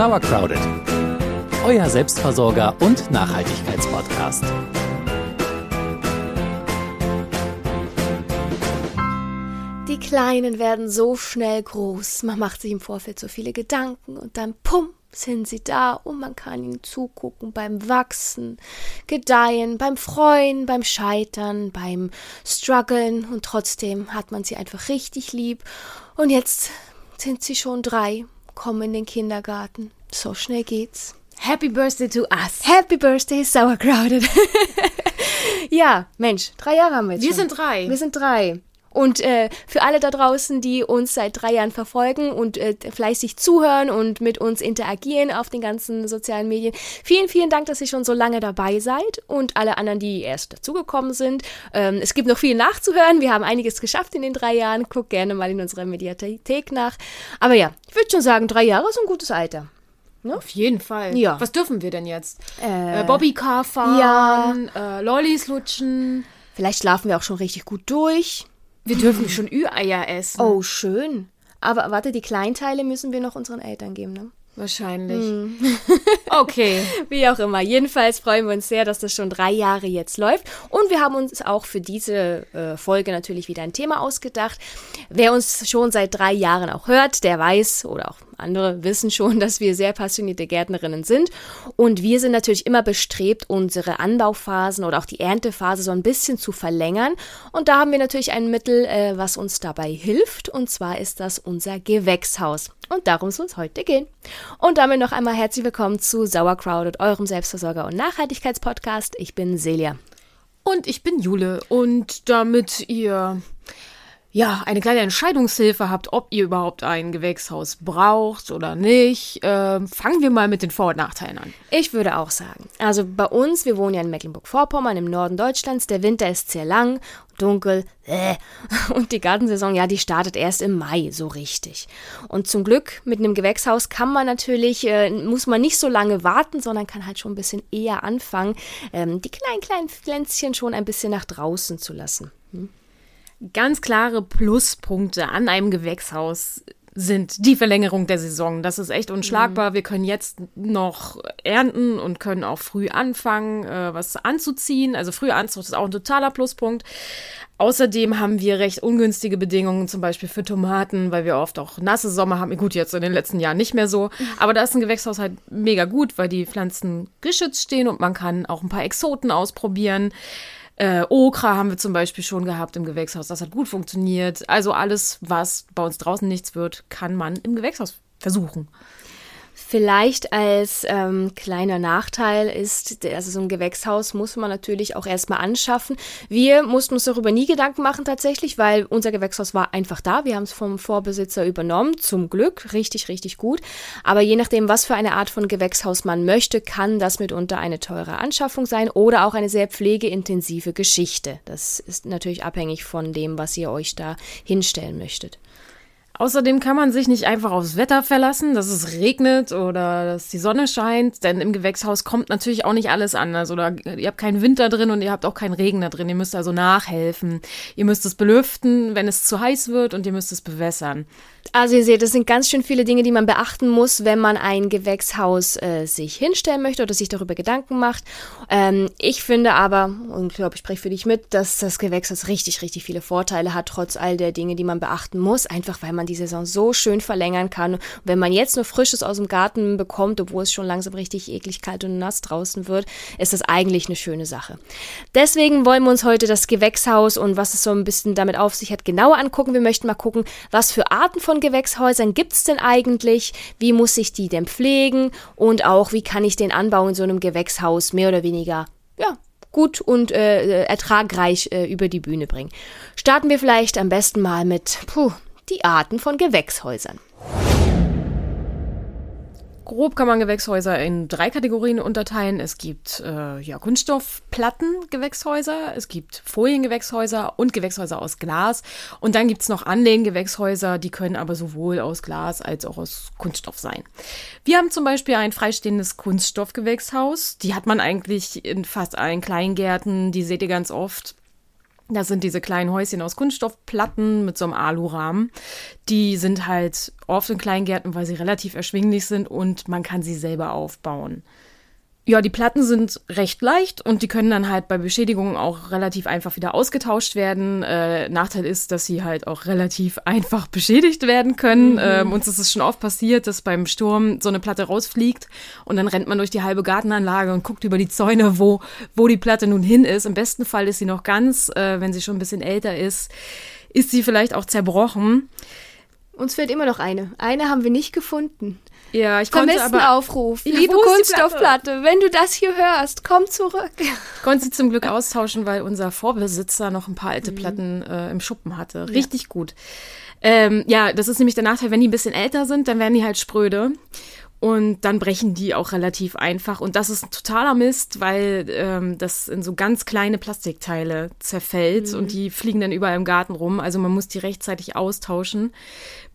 Sauercrowded, euer Selbstversorger und Nachhaltigkeitspodcast. Die Kleinen werden so schnell groß. Man macht sich im Vorfeld so viele Gedanken und dann pum, sind sie da und man kann ihnen zugucken beim Wachsen, Gedeihen, beim Freuen, beim Scheitern, beim Struggeln und trotzdem hat man sie einfach richtig lieb. Und jetzt sind sie schon drei, kommen in den Kindergarten. So schnell geht's. Happy Birthday to us. Happy Birthday, Sauercrowded. ja, Mensch, drei Jahre haben wir jetzt Wir schon. sind drei. Wir sind drei. Und äh, für alle da draußen, die uns seit drei Jahren verfolgen und äh, fleißig zuhören und mit uns interagieren auf den ganzen sozialen Medien, vielen, vielen Dank, dass ihr schon so lange dabei seid und alle anderen, die erst dazugekommen sind. Ähm, es gibt noch viel nachzuhören. Wir haben einiges geschafft in den drei Jahren. Guckt gerne mal in unserer Mediathek nach. Aber ja, ich würde schon sagen, drei Jahre ist ein gutes Alter. Auf jeden Fall. Ja. Was dürfen wir denn jetzt? Äh, Äh, Bobbycar fahren, äh, Lollis lutschen. Vielleicht schlafen wir auch schon richtig gut durch. Wir dürfen schon Ü-Eier essen. Oh, schön. Aber warte, die Kleinteile müssen wir noch unseren Eltern geben, ne? Wahrscheinlich. Hm. Okay. Wie auch immer. Jedenfalls freuen wir uns sehr, dass das schon drei Jahre jetzt läuft. Und wir haben uns auch für diese äh, Folge natürlich wieder ein Thema ausgedacht. Wer uns schon seit drei Jahren auch hört, der weiß oder auch andere wissen schon, dass wir sehr passionierte Gärtnerinnen sind. Und wir sind natürlich immer bestrebt, unsere Anbauphasen oder auch die Erntephase so ein bisschen zu verlängern. Und da haben wir natürlich ein Mittel, äh, was uns dabei hilft. Und zwar ist das unser Gewächshaus. Und darum soll es heute gehen. Und damit noch einmal herzlich willkommen zu Sauercrowded, eurem Selbstversorger- und Nachhaltigkeitspodcast. Ich bin Celia. Und ich bin Jule. Und damit ihr ja eine kleine Entscheidungshilfe habt, ob ihr überhaupt ein Gewächshaus braucht oder nicht, äh, fangen wir mal mit den Vor- und Nachteilen an. Ich würde auch sagen, also bei uns, wir wohnen ja in Mecklenburg-Vorpommern im Norden Deutschlands, der Winter ist sehr lang, dunkel, äh, und die Gartensaison, ja, die startet erst im Mai so richtig. Und zum Glück mit einem Gewächshaus kann man natürlich, äh, muss man nicht so lange warten, sondern kann halt schon ein bisschen eher anfangen, ähm, die kleinen, kleinen Pflänzchen schon ein bisschen nach draußen zu lassen. Ganz klare Pluspunkte an einem Gewächshaus sind die Verlängerung der Saison. Das ist echt unschlagbar. Wir können jetzt noch ernten und können auch früh anfangen, äh, was anzuziehen. Also frühe Anzucht ist auch ein totaler Pluspunkt. Außerdem haben wir recht ungünstige Bedingungen, zum Beispiel für Tomaten, weil wir oft auch nasse Sommer haben. Gut, jetzt in den letzten Jahren nicht mehr so. Aber da ist ein Gewächshaus halt mega gut, weil die Pflanzen geschützt stehen und man kann auch ein paar Exoten ausprobieren. Äh, Okra haben wir zum Beispiel schon gehabt im Gewächshaus. Das hat gut funktioniert. Also alles, was bei uns draußen nichts wird, kann man im Gewächshaus versuchen. Vielleicht als ähm, kleiner Nachteil ist, also so ein Gewächshaus muss man natürlich auch erstmal anschaffen. Wir mussten uns darüber nie Gedanken machen tatsächlich, weil unser Gewächshaus war einfach da. Wir haben es vom Vorbesitzer übernommen, zum Glück, richtig, richtig gut. Aber je nachdem, was für eine Art von Gewächshaus man möchte, kann das mitunter eine teure Anschaffung sein oder auch eine sehr pflegeintensive Geschichte. Das ist natürlich abhängig von dem, was ihr euch da hinstellen möchtet. Außerdem kann man sich nicht einfach aufs Wetter verlassen, dass es regnet oder dass die Sonne scheint, denn im Gewächshaus kommt natürlich auch nicht alles anders. Oder ihr habt keinen Winter drin und ihr habt auch keinen Regen da drin. Ihr müsst also nachhelfen. Ihr müsst es belüften, wenn es zu heiß wird und ihr müsst es bewässern. Also ihr seht, das sind ganz schön viele Dinge, die man beachten muss, wenn man ein Gewächshaus äh, sich hinstellen möchte oder sich darüber Gedanken macht. Ähm, ich finde aber, und ich glaube, ich spreche für dich mit, dass das Gewächshaus richtig, richtig viele Vorteile hat, trotz all der Dinge, die man beachten muss, einfach weil man die Saison so schön verlängern kann. Und wenn man jetzt nur Frisches aus dem Garten bekommt, obwohl es schon langsam richtig eklig kalt und nass draußen wird, ist das eigentlich eine schöne Sache. Deswegen wollen wir uns heute das Gewächshaus und was es so ein bisschen damit auf sich hat, genauer angucken. Wir möchten mal gucken, was für Arten von Gewächshäusern gibt es denn eigentlich? Wie muss ich die denn pflegen? Und auch, wie kann ich den Anbau in so einem Gewächshaus mehr oder weniger, ja, gut und äh, ertragreich äh, über die Bühne bringen? Starten wir vielleicht am besten mal mit, puh, die Arten von Gewächshäusern. Grob kann man Gewächshäuser in drei Kategorien unterteilen. Es gibt äh, ja, Kunststoffplatten-Gewächshäuser, es gibt Foliengewächshäuser und Gewächshäuser aus Glas. Und dann gibt es noch Anlehngewächshäuser, die können aber sowohl aus Glas als auch aus Kunststoff sein. Wir haben zum Beispiel ein freistehendes Kunststoffgewächshaus. Die hat man eigentlich in fast allen Kleingärten, die seht ihr ganz oft. Das sind diese kleinen Häuschen aus Kunststoffplatten mit so einem Alurahmen. Die sind halt oft in Kleingärten, weil sie relativ erschwinglich sind und man kann sie selber aufbauen. Ja, die Platten sind recht leicht und die können dann halt bei Beschädigungen auch relativ einfach wieder ausgetauscht werden. Äh, Nachteil ist, dass sie halt auch relativ einfach beschädigt werden können. Mhm. Ähm, uns ist es schon oft passiert, dass beim Sturm so eine Platte rausfliegt und dann rennt man durch die halbe Gartenanlage und guckt über die Zäune, wo, wo die Platte nun hin ist. Im besten Fall ist sie noch ganz, äh, wenn sie schon ein bisschen älter ist, ist sie vielleicht auch zerbrochen. Uns fehlt immer noch eine. Eine haben wir nicht gefunden. Ja, ich konnte aber Aufruf. Ja, Liebe Kunststoffplatte, wenn du das hier hörst, komm zurück. Ich konnte sie zum Glück austauschen, weil unser Vorbesitzer noch ein paar alte mhm. Platten äh, im Schuppen hatte. Richtig ja. gut. Ähm, ja, das ist nämlich der Nachteil, wenn die ein bisschen älter sind, dann werden die halt spröde. Und dann brechen die auch relativ einfach. Und das ist ein totaler Mist, weil ähm, das in so ganz kleine Plastikteile zerfällt mhm. und die fliegen dann überall im Garten rum. Also man muss die rechtzeitig austauschen,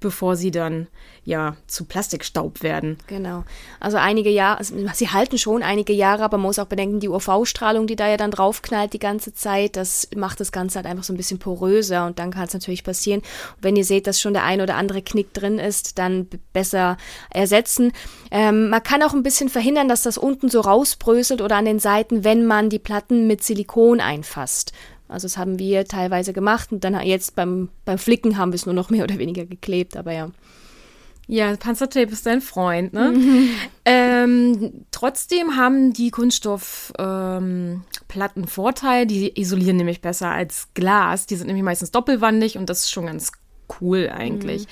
bevor sie dann ja zu Plastikstaub werden. Genau. Also einige Jahre, also sie halten schon einige Jahre, aber man muss auch bedenken, die UV-Strahlung, die da ja dann draufknallt die ganze Zeit, das macht das Ganze halt einfach so ein bisschen poröser und dann kann es natürlich passieren. Und wenn ihr seht, dass schon der ein oder andere Knick drin ist, dann besser ersetzen. Ähm, man kann auch ein bisschen verhindern, dass das unten so rausbröselt oder an den Seiten, wenn man die Platten mit Silikon einfasst. Also das haben wir teilweise gemacht und dann jetzt beim, beim Flicken haben wir es nur noch mehr oder weniger geklebt, aber ja. Ja, Panzertape ist dein Freund, ne? Mhm. Ähm, trotzdem haben die Kunststoffplatten ähm, Vorteil, die isolieren nämlich besser als Glas. Die sind nämlich meistens doppelwandig und das ist schon ganz cool eigentlich. Mhm.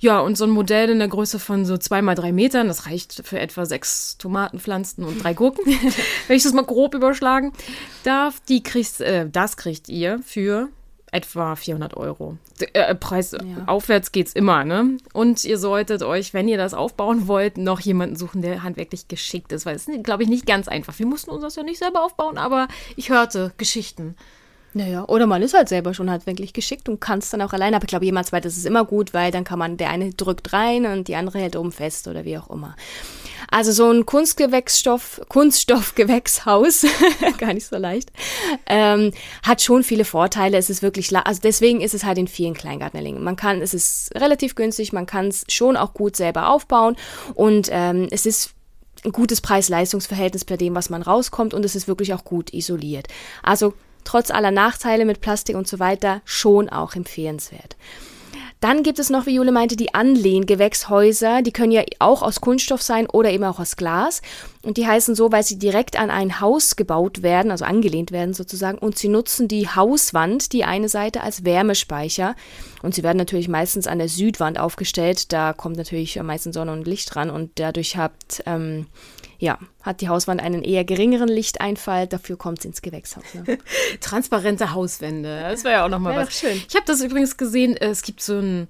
Ja, und so ein Modell in der Größe von so zwei mal drei Metern, das reicht für etwa sechs Tomatenpflanzen und drei Gurken, wenn ich das mal grob überschlagen darf. Die kriegst, äh, das kriegt ihr für etwa 400 Euro. Äh, Preis ja. aufwärts geht's immer, ne? Und ihr solltet euch, wenn ihr das aufbauen wollt, noch jemanden suchen, der handwerklich geschickt ist, weil es ist, glaube ich, nicht ganz einfach. Wir mussten uns das ja nicht selber aufbauen, aber ich hörte Geschichten. Naja, oder man ist halt selber schon handwerklich geschickt und kann es dann auch alleine. Aber ich glaube, jemand zweites ist immer gut, weil dann kann man, der eine drückt rein und die andere hält oben fest oder wie auch immer. Also so ein Kunstgewächsstoff, Kunststoffgewächshaus, gar nicht so leicht, ähm, hat schon viele Vorteile. Es ist wirklich, also deswegen ist es halt in vielen Kleingartnerlingen. Man kann, es ist relativ günstig, man kann es schon auch gut selber aufbauen und ähm, es ist ein gutes Preis-Leistungs-Verhältnis bei dem, was man rauskommt und es ist wirklich auch gut isoliert. Also trotz aller Nachteile mit Plastik und so weiter schon auch empfehlenswert. Dann gibt es noch, wie Jule meinte, die Anlehngewächshäuser. Die können ja auch aus Kunststoff sein oder eben auch aus Glas. Und die heißen so, weil sie direkt an ein Haus gebaut werden, also angelehnt werden sozusagen. Und sie nutzen die Hauswand, die eine Seite, als Wärmespeicher. Und sie werden natürlich meistens an der Südwand aufgestellt. Da kommt natürlich am meisten Sonne und Licht dran. Und dadurch habt ähm, ja, hat die Hauswand einen eher geringeren Lichteinfall, dafür kommt es ins Gewächshaus. Ne? Transparente Hauswände, das wäre ja auch nochmal was. Schön. Ich habe das übrigens gesehen, es gibt so ein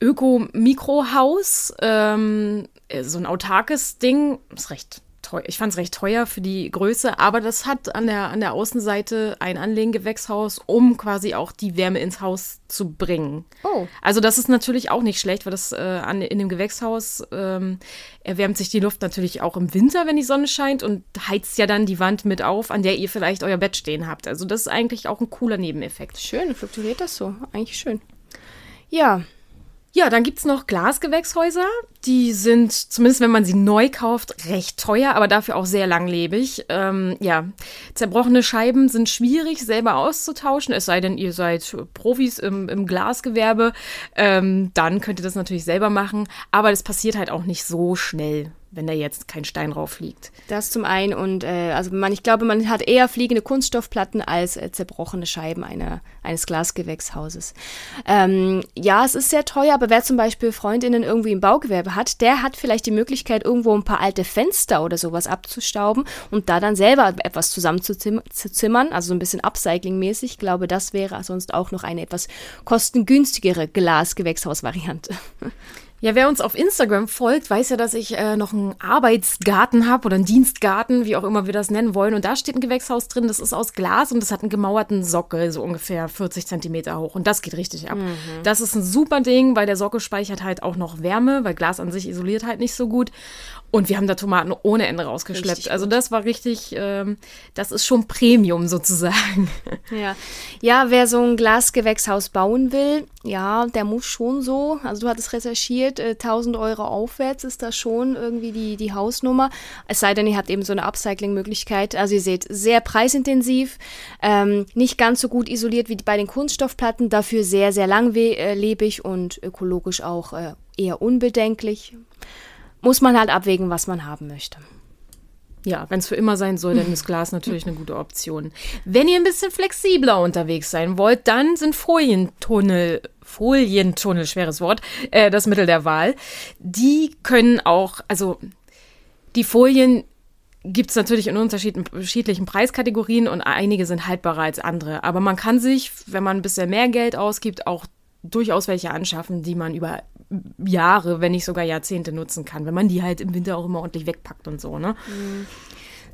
Öko-Mikrohaus, ähm, so ein autarkes Ding, ist recht teuer. Ich fand es recht teuer für die Größe, aber das hat an der, an der Außenseite ein Anlehngewächshaus, um quasi auch die Wärme ins Haus zu bringen. Oh. Also das ist natürlich auch nicht schlecht, weil das äh, an, in dem Gewächshaus ähm, erwärmt sich die Luft natürlich auch im Winter, wenn die Sonne scheint und heizt ja dann die Wand mit auf, an der ihr vielleicht euer Bett stehen habt. Also das ist eigentlich auch ein cooler Nebeneffekt. Schön, fluktuiert das so. Eigentlich schön. Ja, ja, dann gibt es noch Glasgewächshäuser. Die sind, zumindest wenn man sie neu kauft, recht teuer, aber dafür auch sehr langlebig. Ähm, ja, zerbrochene Scheiben sind schwierig selber auszutauschen, es sei denn, ihr seid Profis im, im Glasgewerbe. Ähm, dann könnt ihr das natürlich selber machen, aber das passiert halt auch nicht so schnell wenn da jetzt kein Stein drauf liegt. Das zum einen und äh, also man, ich glaube, man hat eher fliegende Kunststoffplatten als äh, zerbrochene Scheiben einer, eines Glasgewächshauses. Ähm, ja, es ist sehr teuer, aber wer zum Beispiel Freundinnen irgendwie im Baugewerbe hat, der hat vielleicht die Möglichkeit, irgendwo ein paar alte Fenster oder sowas abzustauben und da dann selber etwas zusammenzuzimmern, also so ein bisschen Upcycling-mäßig. Ich glaube, das wäre sonst auch noch eine etwas kostengünstigere Glasgewächshausvariante. Ja, wer uns auf Instagram folgt, weiß ja, dass ich äh, noch einen Arbeitsgarten habe oder einen Dienstgarten, wie auch immer wir das nennen wollen. Und da steht ein Gewächshaus drin, das ist aus Glas und das hat einen gemauerten Sockel, so ungefähr 40 Zentimeter hoch. Und das geht richtig ab. Mhm. Das ist ein super Ding, weil der Sockel speichert halt auch noch Wärme, weil Glas an sich isoliert halt nicht so gut. Und wir haben da Tomaten ohne Ende rausgeschleppt. Also das war richtig, ähm, das ist schon Premium sozusagen. Ja. ja, wer so ein Glasgewächshaus bauen will, ja, der muss schon so, also du hattest recherchiert, äh, 1000 Euro aufwärts ist da schon irgendwie die, die Hausnummer. Es sei denn, ihr habt eben so eine Upcycling-Möglichkeit. Also ihr seht, sehr preisintensiv, ähm, nicht ganz so gut isoliert wie bei den Kunststoffplatten, dafür sehr, sehr langlebig und ökologisch auch äh, eher unbedenklich muss man halt abwägen, was man haben möchte. Ja, wenn es für immer sein soll, dann ist Glas natürlich eine gute Option. Wenn ihr ein bisschen flexibler unterwegs sein wollt, dann sind Folientunnel, Folientunnel, schweres Wort, äh, das Mittel der Wahl. Die können auch, also die Folien gibt es natürlich in unterschiedlichen Preiskategorien und einige sind haltbarer als andere. Aber man kann sich, wenn man ein bisschen mehr Geld ausgibt, auch durchaus welche anschaffen, die man über Jahre, wenn nicht sogar Jahrzehnte nutzen kann, wenn man die halt im Winter auch immer ordentlich wegpackt und so, ne? Mhm.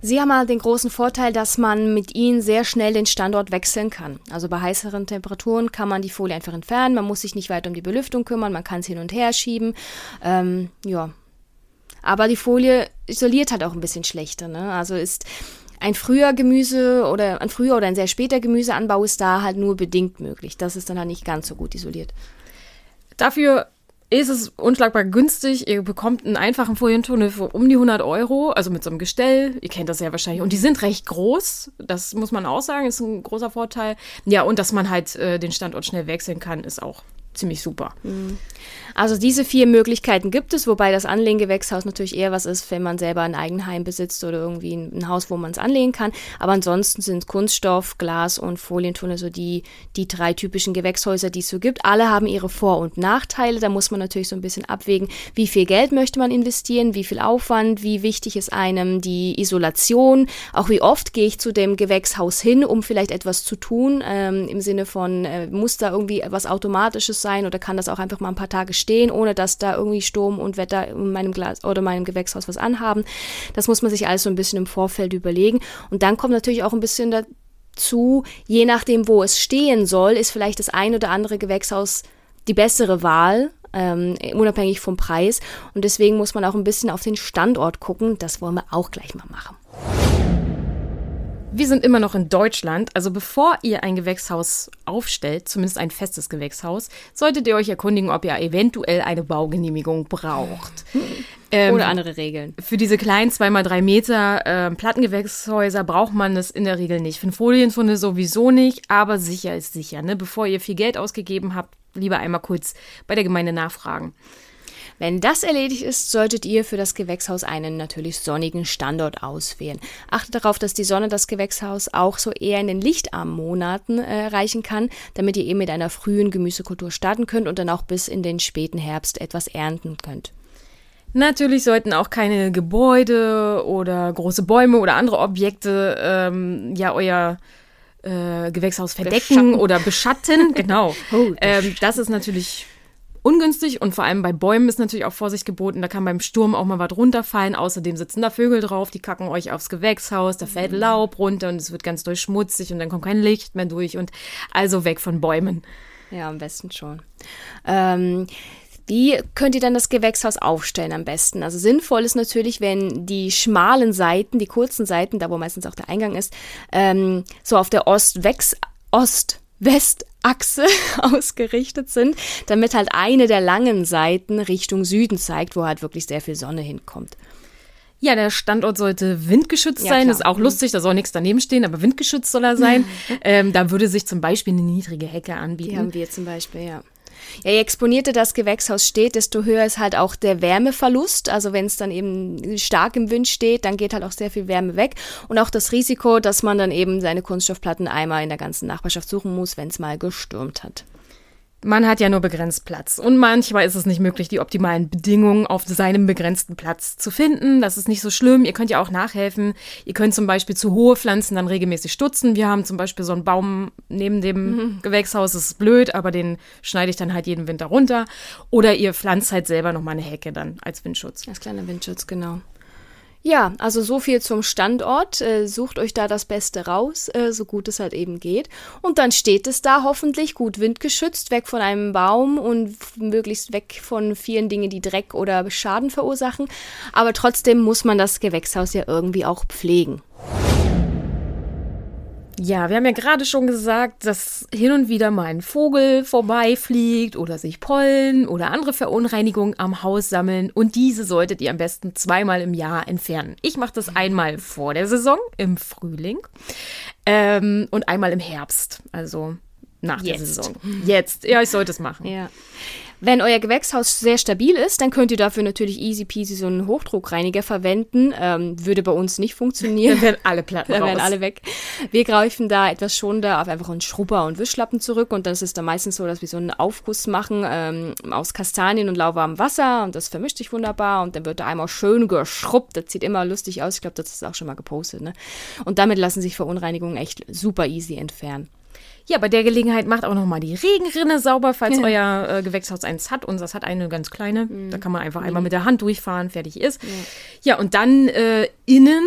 Sie haben halt den großen Vorteil, dass man mit ihnen sehr schnell den Standort wechseln kann. Also bei heißeren Temperaturen kann man die Folie einfach entfernen, man muss sich nicht weiter um die Belüftung kümmern, man kann es hin und her schieben. Ähm, ja. Aber die Folie isoliert halt auch ein bisschen schlechter. Ne? Also ist ein früher Gemüse oder ein früher oder ein sehr später Gemüseanbau ist da halt nur bedingt möglich. Das ist dann halt nicht ganz so gut isoliert. Dafür ist es unschlagbar günstig. Ihr bekommt einen einfachen Folientunnel für um die 100 Euro, also mit so einem Gestell. Ihr kennt das ja wahrscheinlich. Und die sind recht groß. Das muss man auch sagen, ist ein großer Vorteil. Ja, und dass man halt äh, den Standort schnell wechseln kann, ist auch ziemlich super. Mhm. Also diese vier Möglichkeiten gibt es, wobei das Anlehngewächshaus natürlich eher was ist, wenn man selber ein Eigenheim besitzt oder irgendwie ein, Haus, wo man es anlegen kann. Aber ansonsten sind Kunststoff, Glas und Folientunnel so die, die drei typischen Gewächshäuser, die es so gibt. Alle haben ihre Vor- und Nachteile. Da muss man natürlich so ein bisschen abwägen, wie viel Geld möchte man investieren, wie viel Aufwand, wie wichtig ist einem die Isolation, auch wie oft gehe ich zu dem Gewächshaus hin, um vielleicht etwas zu tun, ähm, im Sinne von, äh, muss da irgendwie etwas Automatisches sein oder kann das auch einfach mal ein paar Tage stehen, ohne dass da irgendwie Sturm und Wetter in meinem Glas oder meinem Gewächshaus was anhaben. Das muss man sich alles so ein bisschen im Vorfeld überlegen. Und dann kommt natürlich auch ein bisschen dazu, je nachdem, wo es stehen soll, ist vielleicht das ein oder andere Gewächshaus die bessere Wahl, ähm, unabhängig vom Preis. Und deswegen muss man auch ein bisschen auf den Standort gucken. Das wollen wir auch gleich mal machen. Wir sind immer noch in Deutschland, also bevor ihr ein Gewächshaus aufstellt, zumindest ein festes Gewächshaus, solltet ihr euch erkundigen, ob ihr eventuell eine Baugenehmigung braucht. Ähm, Oder andere Regeln. Für diese kleinen 2x3 Meter äh, Plattengewächshäuser braucht man das in der Regel nicht. Für Folienfunde sowieso nicht, aber sicher ist sicher. Ne? Bevor ihr viel Geld ausgegeben habt, lieber einmal kurz bei der Gemeinde nachfragen. Wenn das erledigt ist, solltet ihr für das Gewächshaus einen natürlich sonnigen Standort auswählen. Achtet darauf, dass die Sonne das Gewächshaus auch so eher in den lichtarmen Monaten äh, erreichen kann, damit ihr eben mit einer frühen Gemüsekultur starten könnt und dann auch bis in den späten Herbst etwas ernten könnt. Natürlich sollten auch keine Gebäude oder große Bäume oder andere Objekte ähm, ja euer äh, Gewächshaus verdecken beschatten. oder beschatten. genau. Oh, ähm, das ist natürlich ungünstig und vor allem bei Bäumen ist natürlich auch Vorsicht geboten. Da kann beim Sturm auch mal was runterfallen. Außerdem sitzen da Vögel drauf, die kacken euch aufs Gewächshaus, da fällt mhm. Laub runter und es wird ganz durchschmutzig und dann kommt kein Licht mehr durch und also weg von Bäumen. Ja, am besten schon. Ähm, wie könnt ihr dann das Gewächshaus aufstellen am besten? Also sinnvoll ist natürlich, wenn die schmalen Seiten, die kurzen Seiten, da wo meistens auch der Eingang ist, ähm, so auf der Ost-West Achse ausgerichtet sind, damit halt eine der langen Seiten Richtung Süden zeigt, wo halt wirklich sehr viel Sonne hinkommt. Ja, der Standort sollte windgeschützt ja, sein. Klar. Ist auch lustig, da soll nichts daneben stehen, aber windgeschützt soll er sein. ähm, da würde sich zum Beispiel eine niedrige Hecke anbieten. Die haben wir zum Beispiel, ja. Ja, je exponierter das Gewächshaus steht, desto höher ist halt auch der Wärmeverlust. Also wenn es dann eben stark im Wind steht, dann geht halt auch sehr viel Wärme weg. Und auch das Risiko, dass man dann eben seine Kunststoffplatten einmal in der ganzen Nachbarschaft suchen muss, wenn es mal gestürmt hat. Man hat ja nur begrenzt Platz. Und manchmal ist es nicht möglich, die optimalen Bedingungen auf seinem begrenzten Platz zu finden. Das ist nicht so schlimm. Ihr könnt ja auch nachhelfen. Ihr könnt zum Beispiel zu hohe Pflanzen dann regelmäßig stutzen. Wir haben zum Beispiel so einen Baum neben dem mhm. Gewächshaus. Das ist blöd, aber den schneide ich dann halt jeden Winter runter. Oder ihr pflanzt halt selber nochmal eine Hecke dann als Windschutz. Als kleiner Windschutz, genau. Ja, also so viel zum Standort. Äh, sucht euch da das Beste raus, äh, so gut es halt eben geht. Und dann steht es da hoffentlich gut windgeschützt, weg von einem Baum und möglichst weg von vielen Dingen, die Dreck oder Schaden verursachen. Aber trotzdem muss man das Gewächshaus ja irgendwie auch pflegen. Ja, wir haben ja gerade schon gesagt, dass hin und wieder mal ein Vogel vorbeifliegt oder sich Pollen oder andere Verunreinigungen am Haus sammeln und diese solltet ihr am besten zweimal im Jahr entfernen. Ich mache das einmal vor der Saison im Frühling ähm, und einmal im Herbst, also nach Jetzt. der Saison. Jetzt, ja, ich sollte es machen. Ja. Wenn euer Gewächshaus sehr stabil ist, dann könnt ihr dafür natürlich easy peasy so einen Hochdruckreiniger verwenden. Ähm, würde bei uns nicht funktionieren. Dann werden alle Platten Dann werden alle weg. Wir greifen da etwas schonender auf einfach einen Schrubber und Wischlappen zurück und das ist dann meistens so, dass wir so einen Aufguss machen ähm, aus Kastanien und lauwarmem Wasser und das vermischt sich wunderbar und dann wird da einmal schön geschrubbt. Das sieht immer lustig aus. Ich glaube, das ist auch schon mal gepostet. Ne? Und damit lassen sich Verunreinigungen echt super easy entfernen. Ja, bei der Gelegenheit macht auch nochmal die Regenrinne sauber, falls ja. euer äh, Gewächshaus eins hat. Unseres hat eine ganz kleine. Mhm. Da kann man einfach einmal mit der Hand durchfahren, fertig ist. Ja, ja und dann äh, innen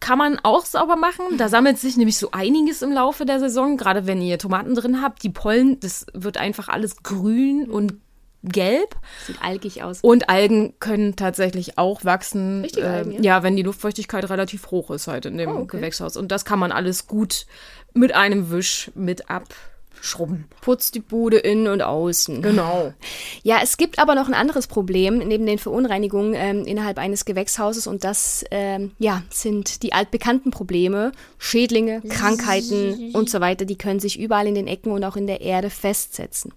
kann man auch sauber machen. Da sammelt sich nämlich so einiges im Laufe der Saison. Gerade wenn ihr Tomaten drin habt. Die Pollen, das wird einfach alles grün und gelb. Sieht algig aus. Und Algen können tatsächlich auch wachsen. Richtig äh, Algen, ja? ja? wenn die Luftfeuchtigkeit relativ hoch ist halt in dem oh, okay. Gewächshaus. Und das kann man alles gut mit einem Wisch mit abschrubben. Putzt die Bude innen und außen. Genau. Ja, es gibt aber noch ein anderes Problem neben den Verunreinigungen ähm, innerhalb eines Gewächshauses und das ähm, ja, sind die altbekannten Probleme. Schädlinge, Krankheiten und so weiter, die können sich überall in den Ecken und auch in der Erde festsetzen.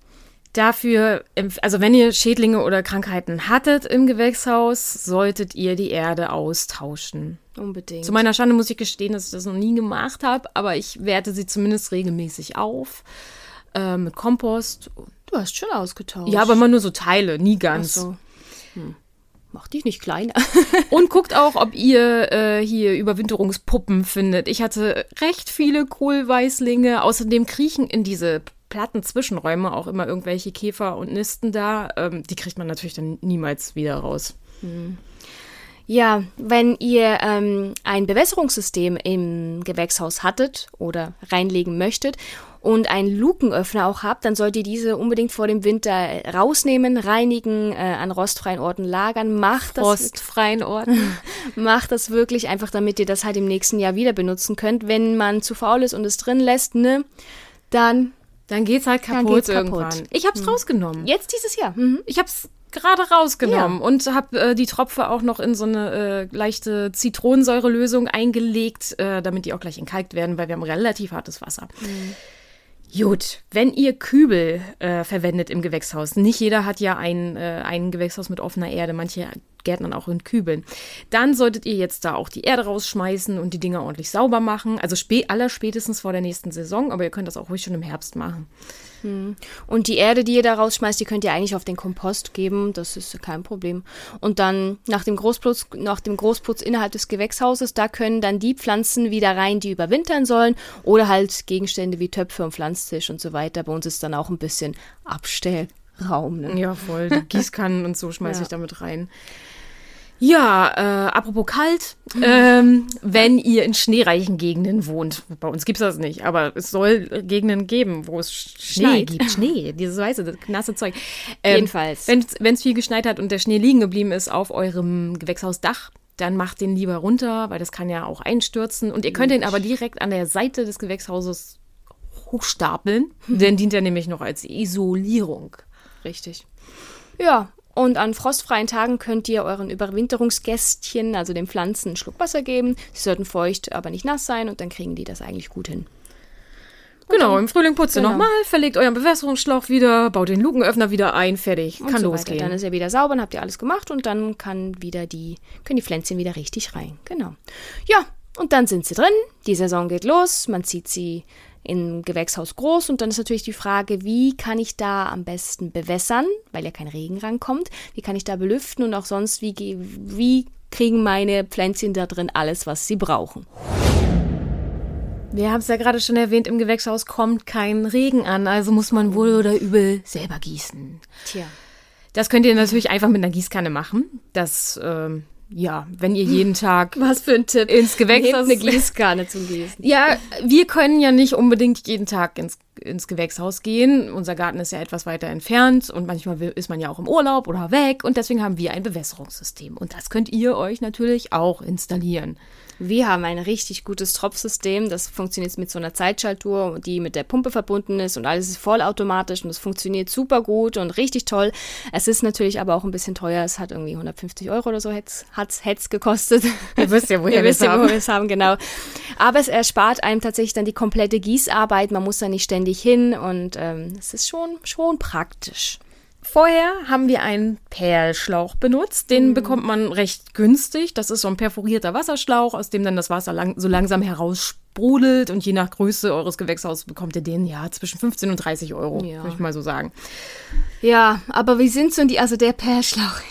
Dafür, also wenn ihr Schädlinge oder Krankheiten hattet im Gewächshaus, solltet ihr die Erde austauschen. Unbedingt. Zu meiner Schande muss ich gestehen, dass ich das noch nie gemacht habe, aber ich werte sie zumindest regelmäßig auf. Äh, mit Kompost. Du hast schon ausgetauscht. Ja, aber immer nur so Teile, nie ganz. Ach so. Hm. Mach dich nicht kleiner. und guckt auch, ob ihr äh, hier Überwinterungspuppen findet. Ich hatte recht viele Kohlweißlinge. Außerdem kriechen in diese platten Zwischenräume auch immer irgendwelche Käfer und Nisten da. Ähm, die kriegt man natürlich dann niemals wieder raus. Hm. Ja, wenn ihr ähm, ein Bewässerungssystem im Gewächshaus hattet oder reinlegen möchtet und einen Lukenöffner auch habt, dann sollt ihr diese unbedingt vor dem Winter rausnehmen, reinigen, äh, an rostfreien Orten lagern. Macht das rostfreien Orten. macht das wirklich einfach, damit ihr das halt im nächsten Jahr wieder benutzen könnt. Wenn man zu faul ist und es drin lässt, ne, dann dann geht's halt kaputt geht's irgendwann. Kaputt. Ich hab's hm. rausgenommen. Jetzt dieses Jahr. Mhm. Ich hab's gerade rausgenommen ja. und habe äh, die Tropfe auch noch in so eine äh, leichte Zitronensäurelösung eingelegt, äh, damit die auch gleich entkalkt werden, weil wir haben relativ hartes Wasser. Mhm. Gut, wenn ihr Kübel äh, verwendet im Gewächshaus, nicht jeder hat ja ein, äh, ein Gewächshaus mit offener Erde, manche gärtnern auch in Kübeln, dann solltet ihr jetzt da auch die Erde rausschmeißen und die Dinger ordentlich sauber machen. Also spä aller spätestens vor der nächsten Saison, aber ihr könnt das auch ruhig schon im Herbst machen. Hm. Und die Erde, die ihr da rausschmeißt, die könnt ihr eigentlich auf den Kompost geben. Das ist kein Problem. Und dann nach dem Großputz, nach dem Großputz innerhalb des Gewächshauses, da können dann die Pflanzen wieder rein, die überwintern sollen. Oder halt Gegenstände wie Töpfe und Pflanztisch und so weiter. Bei uns ist dann auch ein bisschen Abstellraum. Ne? Ja, voll. Die Gießkannen und so schmeiße ja. ich damit rein. Ja, äh, apropos kalt, ähm, wenn ihr in schneereichen Gegenden wohnt, bei uns gibt es das nicht, aber es soll Gegenden geben, wo es Schnee Schneit. gibt. Schnee, dieses weiße, das nasse Zeug. Ähm, Jedenfalls. Wenn es viel geschneit hat und der Schnee liegen geblieben ist auf eurem Gewächshausdach, dann macht den lieber runter, weil das kann ja auch einstürzen. Und ihr könnt den aber direkt an der Seite des Gewächshauses hochstapeln, mhm. dann dient er nämlich noch als Isolierung. Richtig. Ja, und an frostfreien Tagen könnt ihr euren Überwinterungsgästchen, also den Pflanzen, einen Schluck Wasser geben. Sie sollten feucht, aber nicht nass sein und dann kriegen die das eigentlich gut hin. Und genau, im Frühling putzt ihr genau. nochmal, verlegt euren Bewässerungsschlauch wieder, baut den Lukenöffner wieder ein, fertig, und kann so losgehen. Weiter. Dann ist er wieder sauber, dann habt ihr alles gemacht und dann kann wieder die, können die Pflänzchen wieder richtig rein. Genau. Ja, und dann sind sie drin, die Saison geht los, man zieht sie im Gewächshaus groß und dann ist natürlich die Frage, wie kann ich da am besten bewässern, weil ja kein Regen rankommt, wie kann ich da belüften und auch sonst, wie, wie kriegen meine Pflänzchen da drin alles, was sie brauchen. Wir haben es ja gerade schon erwähnt, im Gewächshaus kommt kein Regen an, also muss man wohl oder übel selber gießen. Tja. Das könnt ihr natürlich einfach mit einer Gießkanne machen. Das, ähm, ja, wenn ihr jeden Tag Was für ein Tipp. ins Gewächshaus eine Gießkanne zum Gießen. Ja, wir können ja nicht unbedingt jeden Tag ins, ins Gewächshaus gehen. Unser Garten ist ja etwas weiter entfernt und manchmal ist man ja auch im Urlaub oder weg und deswegen haben wir ein Bewässerungssystem. Und das könnt ihr euch natürlich auch installieren. Wir haben ein richtig gutes Tropfsystem. Das funktioniert mit so einer Zeitschaltuhr, die mit der Pumpe verbunden ist und alles ist vollautomatisch und es funktioniert super gut und richtig toll. Es ist natürlich aber auch ein bisschen teuer. Es hat irgendwie 150 Euro oder so hat's, hat's, hat's gekostet. Ihr wisst ja, woher Ihr wir wisst es ja, wo haben. wir es haben, genau. Aber es erspart einem tatsächlich dann die komplette Gießarbeit. Man muss da nicht ständig hin und ähm, es ist schon, schon praktisch. Vorher haben wir einen Perlschlauch benutzt. Den bekommt man recht günstig. Das ist so ein perforierter Wasserschlauch, aus dem dann das Wasser lang, so langsam heraussprudelt. Und je nach Größe eures Gewächshauses bekommt ihr den ja zwischen 15 und 30 Euro, Ja. würde ich mal so sagen. Ja, aber wie sind so die, also der Perlschlauch?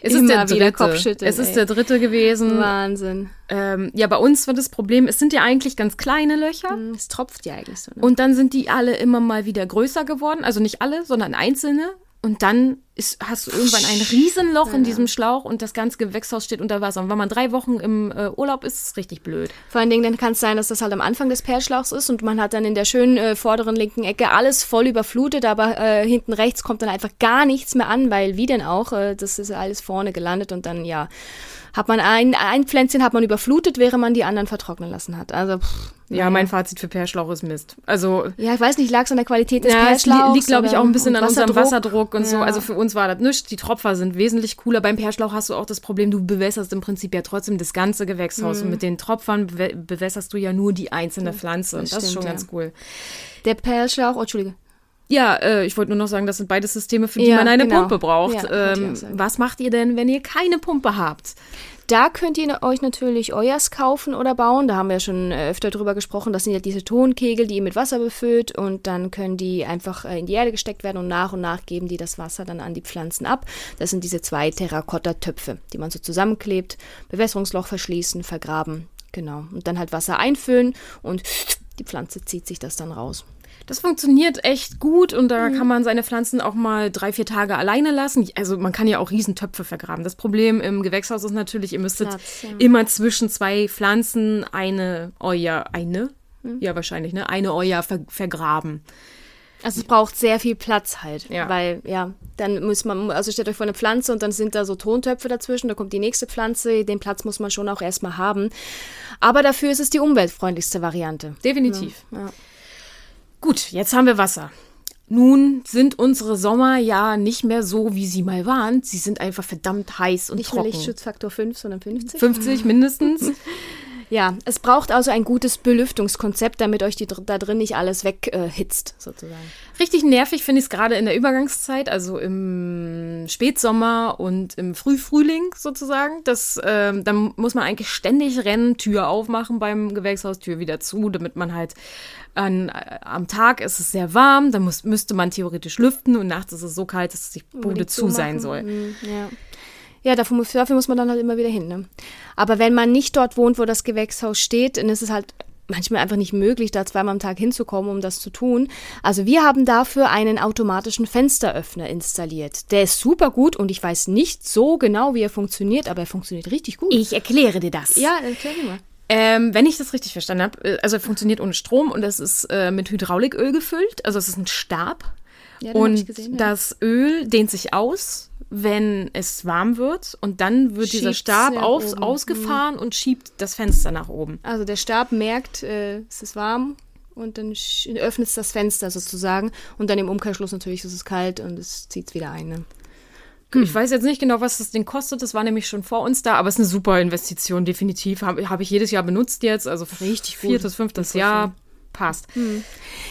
Es ist der dritte. Es ist ey. der dritte gewesen. Wahnsinn. Ähm, ja, bei uns war das Problem, es sind ja eigentlich ganz kleine Löcher. Hm, Es tropft ja eigentlich so. Ne? Und dann sind die alle immer mal wieder größer geworden. Also nicht alle, sondern einzelne. Und dann ist, hast du irgendwann ein Riesenloch in diesem Schlauch und das ganze Gewächshaus steht unter Wasser. Und wenn man drei Wochen im äh, Urlaub ist, ist es richtig blöd. Vor allen Dingen, dann kann es sein, dass das halt am Anfang des Perlschlauchs ist und man hat dann in der schönen äh, vorderen linken Ecke alles voll überflutet, aber äh, hinten rechts kommt dann einfach gar nichts mehr an, weil wie denn auch, äh, das ist alles vorne gelandet und dann, ja, hat man ein, ein Pflänzchen hat man überflutet, während man die anderen vertrocknen lassen hat. Also, pff, Ja, mein Fazit für Perlschlauch ist Mist. Also ja, ich weiß nicht, lag es an der Qualität des ja, Perlschlauchs? liegt, glaube ich, auch ein bisschen an unserem Wasserdruck und so. Ja. Also für uns war das nichts. Die Tropfer sind wesentlich cooler. Beim Perlschlauch hast du auch das Problem, du bewässerst im Prinzip ja trotzdem das ganze Gewächshaus. Und mit den Tropfern bewässerst du ja nur die einzelne Pflanze. Das, ist stimmt, schon ja. ganz cool. Der Perlschlauch, oh, Entschuldige. Ja, äh, ich wollte nur noch sagen, das sind beide Systeme, für die Ja, man eine genau. Pumpe braucht. Ja, ähm, was macht ihr denn, wenn ihr keine Pumpe habt? Da könnt ihr euch natürlich euers kaufen oder bauen. Da haben wir schon äh, öfter drüber gesprochen. Das sind ja diese Tonkegel, die ihr mit Wasser befüllt und dann können die einfach äh, in die Erde gesteckt werden und nach und nach geben die das Wasser dann an die Pflanzen ab. Das sind diese zwei Terrakotta-Töpfe, die man so zusammenklebt, Bewässerungsloch verschließen, vergraben. Genau. Und dann halt Wasser einfüllen und die Pflanze zieht sich das dann raus. Das funktioniert echt gut und da Mhm. kann man seine Pflanzen auch mal drei, vier Tage alleine lassen. Also man kann ja auch Riesentöpfe vergraben. Das Problem im Gewächshaus ist natürlich, ihr müsstet Platz, ja. immer zwischen zwei Pflanzen eine Euer, eine? Mhm. Ja, wahrscheinlich, ne? Eine Euer ver vergraben. Also es braucht sehr viel Platz halt, Ja. weil ja, dann muss man, also stellt euch vor eine Pflanze und dann sind da so Tontöpfe dazwischen, da kommt die nächste Pflanze, den Platz muss man schon auch erstmal haben. Aber dafür ist es die umweltfreundlichste Variante. Definitiv. Ja. Gut, jetzt haben wir Wasser. Nun sind unsere Sommer ja nicht mehr so, wie sie mal waren. Sie sind einfach verdammt heiß und Nicht trocken. Lichtschutzfaktor 5, sondern 50. 50 mindestens. Ja, es braucht also ein gutes Belüftungskonzept, damit euch die, da drin nicht alles weghitzt, äh, sozusagen. Richtig nervig finde ich es gerade in der Übergangszeit, also im Spätsommer und im Frühfrühling sozusagen. Das, ähm, dann muss man eigentlich ständig rennen, Tür aufmachen beim Gewächshaus, Tür wieder zu, damit man halt an, äh, am Tag ist es sehr warm, dann muss, müsste man theoretisch lüften und nachts ist es so kalt, dass die Bude zu sein soll. Mhm, ja. Ja, dafür muss, dafür muss man dann halt immer wieder hin. Ne? Aber wenn man nicht dort wohnt, wo das Gewächshaus steht, dann ist es halt manchmal einfach nicht möglich, da zweimal am Tag hinzukommen, um das zu tun. Also wir haben dafür einen automatischen Fensteröffner installiert. Der ist super gut und ich weiß nicht so genau, wie er funktioniert, aber er funktioniert richtig gut. Ich erkläre dir das. ja, erklär mir mal. Ähm, wenn ich das richtig verstanden habe, äh, also er funktioniert ohne Strom und es ist äh, mit Hydrauliköl gefüllt, also es ist ein Stab. Ja, und gesehen, ja. das Öl dehnt sich aus, wenn es warm wird und dann wird dieser Schiebt's Stab oben. ausgefahren und schiebt das Fenster nach oben. Also der Stab merkt, äh, es ist warm und dann öffnet es das Fenster sozusagen und dann im Umkehrschluss natürlich ist es kalt und es zieht es wieder ein. Ne? Ich weiß jetzt nicht genau, was das Ding kostet, das war nämlich schon vor uns da, aber es ist eine super Investition, definitiv. Habe hab ich jedes Jahr benutzt jetzt, also Richtig gut. viertes, fünftes Jahr. Passt.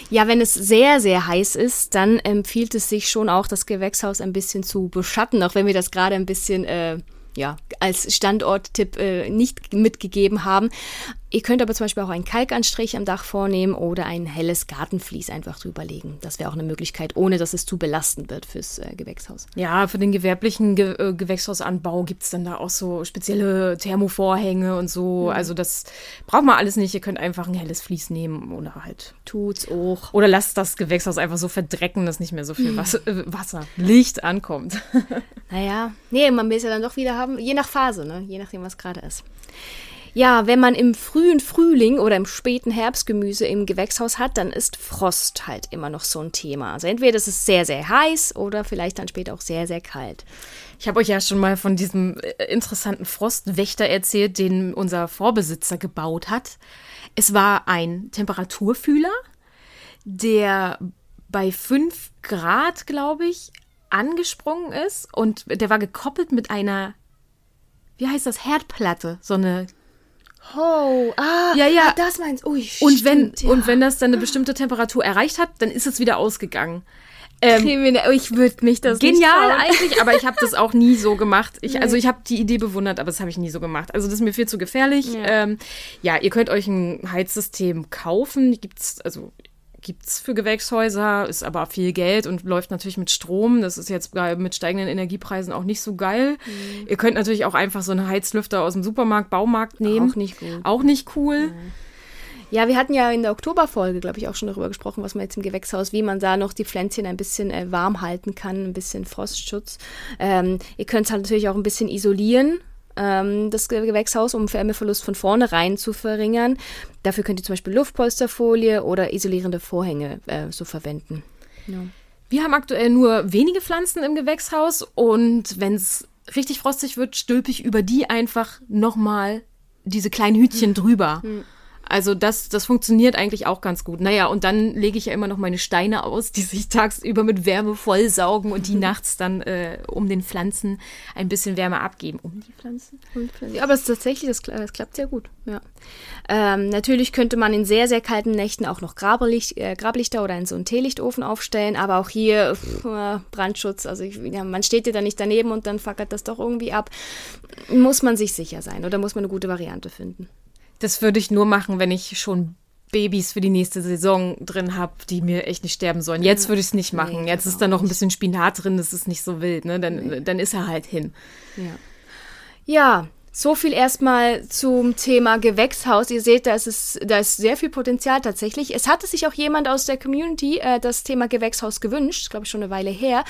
Ja, wenn es sehr, sehr heiß ist, dann empfiehlt es sich schon auch, das Gewächshaus ein bisschen zu beschatten, auch wenn wir das gerade ein bisschen äh, ja, als Standorttipp äh, nicht mitgegeben haben. Ihr könnt aber zum Beispiel auch einen Kalkanstrich am Dach vornehmen oder ein helles Gartenvlies einfach drüberlegen. Das wäre auch eine Möglichkeit, ohne dass es zu belastend wird fürs äh, Gewächshaus. Ja, für den gewerblichen Ge äh, Gewächshausanbau gibt es dann da auch so spezielle Thermovorhänge und so. Mhm. Also das braucht man alles nicht. Ihr könnt einfach ein helles Vlies nehmen oder halt. Tut's auch. Oder lasst das Gewächshaus einfach so verdrecken, dass nicht mehr so viel Wasser, äh, Wasser Licht ankommt. naja, nee, man will es ja dann doch wieder haben, je nach Phase, ne? je nachdem, was gerade ist. Ja, wenn man im frühen Frühling oder im späten Herbst Gemüse im Gewächshaus hat, dann ist Frost halt immer noch so ein Thema. Also entweder ist es sehr, sehr heiß oder vielleicht dann später auch sehr, sehr kalt. Ich habe euch ja schon mal von diesem äh, interessanten Frostwächter erzählt, den unser Vorbesitzer gebaut hat. Es war ein Temperaturfühler, der bei 5 Grad, glaube ich, angesprungen ist und der war gekoppelt mit einer, wie heißt das, Herdplatte, so eine Oh, ah, ja, ja. das meinst du. und, wenn, ja. und wenn das dann eine bestimmte Temperatur erreicht hat, dann ist es wieder ausgegangen. Ähm, ich würde mich das genial eigentlich, aber ich habe das auch nie so gemacht. Ich, nee. Also ich habe die Idee bewundert, aber das habe ich nie so gemacht. Also das ist mir viel zu gefährlich. Ja, ähm, ja ihr könnt euch ein Heizsystem kaufen. Gibt's also gibt es für Gewächshäuser, ist aber viel Geld und läuft natürlich mit Strom. Das ist jetzt mit steigenden Energiepreisen auch nicht so geil. Mhm. Ihr könnt natürlich auch einfach so einen Heizlüfter aus dem Supermarkt, Baumarkt nehmen. Auch nicht gut. Auch nicht cool. Mhm. Ja, wir hatten ja in der Oktoberfolge, glaube ich, auch schon darüber gesprochen, was man jetzt im Gewächshaus, wie man da noch die Pflänzchen ein bisschen äh, warm halten kann, ein bisschen Frostschutz. Ähm, ihr könnt es halt natürlich auch ein bisschen isolieren ähm, das Gewächshaus, um Wärmeverlust von vornherein zu verringern. Dafür könnt ihr zum Beispiel Luftpolsterfolie oder isolierende Vorhänge äh, so verwenden. Ja. Wir haben aktuell nur wenige Pflanzen im Gewächshaus und wenn es richtig frostig wird, stülpe ich über die einfach nochmal diese kleinen Hütchen drüber. Mhm. Also das, das funktioniert eigentlich auch ganz gut. Naja, und dann lege ich ja immer noch meine Steine aus, die sich tagsüber mit Wärme vollsaugen und die nachts dann äh, um den Pflanzen ein bisschen Wärme abgeben. Um die Pflanzen? Ja, aber es ist tatsächlich, das, das klappt sehr gut. Ja. Ähm, natürlich könnte man in sehr, sehr kalten Nächten auch noch Grablicht, äh, Grablichter oder in so einen Teelichtofen aufstellen, aber auch hier pff, äh, Brandschutz, also ich, ja, man steht ja da nicht daneben und dann fackert das doch irgendwie ab. Muss man sich sicher sein oder muss man eine gute Variante finden? Das würde ich nur machen, wenn ich schon Babys für die nächste Saison drin habe, die mir echt nicht sterben sollen. Jetzt würde ich es nicht machen. Nee, Jetzt ist da noch ein bisschen Spinat drin, das ist nicht so wild, ne? Dann, nee. dann ist er halt hin. Ja. Ja, so viel erstmal zum Thema Gewächshaus. Ihr seht, da ist, da ist sehr viel Potenzial tatsächlich. Es hatte sich auch jemand aus der Community äh, das Thema Gewächshaus gewünscht, glaube ich schon eine Weile her.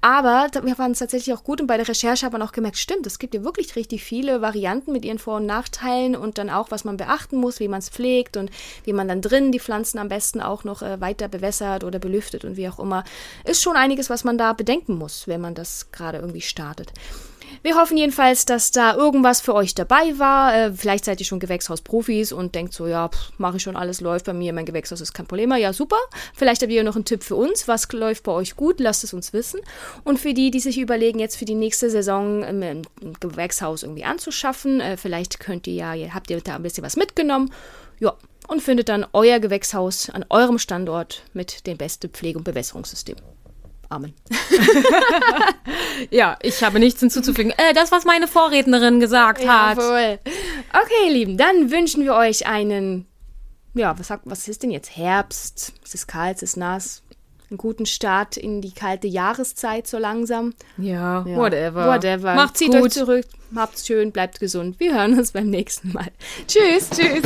Aber wir fanden es tatsächlich auch gut und bei der Recherche hat man auch gemerkt, stimmt, es gibt ja wirklich richtig viele Varianten mit ihren Vor- und Nachteilen und dann auch, was man beachten muss, wie man es pflegt und wie man dann drin die Pflanzen am besten auch noch äh, weiter bewässert oder belüftet und wie auch immer. Ist schon einiges, was man da bedenken muss, wenn man das gerade irgendwie startet. Wir hoffen jedenfalls, dass da irgendwas für euch dabei war. Äh, vielleicht seid ihr schon Gewächshaus-Profis und denkt so, ja, mache ich schon, alles läuft bei mir, mein Gewächshaus ist kein Problem. Ja, super. Vielleicht habt ihr noch einen Tipp für uns. Was läuft bei euch gut? Lasst es uns wissen. Und für die, die sich überlegen, jetzt für die nächste Saison ähm, ein Gewächshaus irgendwie anzuschaffen, äh, vielleicht könnt ihr ja, habt ihr da ein bisschen was mitgenommen. Ja, und findet dann euer Gewächshaus an eurem Standort mit dem besten Pflege- und Bewässerungssystem. Amen. ja, ich habe nichts hinzuzufügen. Äh, das, was meine Vorrednerin gesagt hat. Jawohl. Okay, Lieben, dann wünschen wir euch einen, ja, was, was ist denn jetzt? Herbst, es ist kalt, es ist nass. Einen guten Start in die kalte Jahreszeit so langsam. Ja, ja. whatever. Whatever. Macht's Zieht gut. euch zurück, habt's schön, bleibt gesund. Wir hören uns beim nächsten Mal. Tschüss. Tschüss.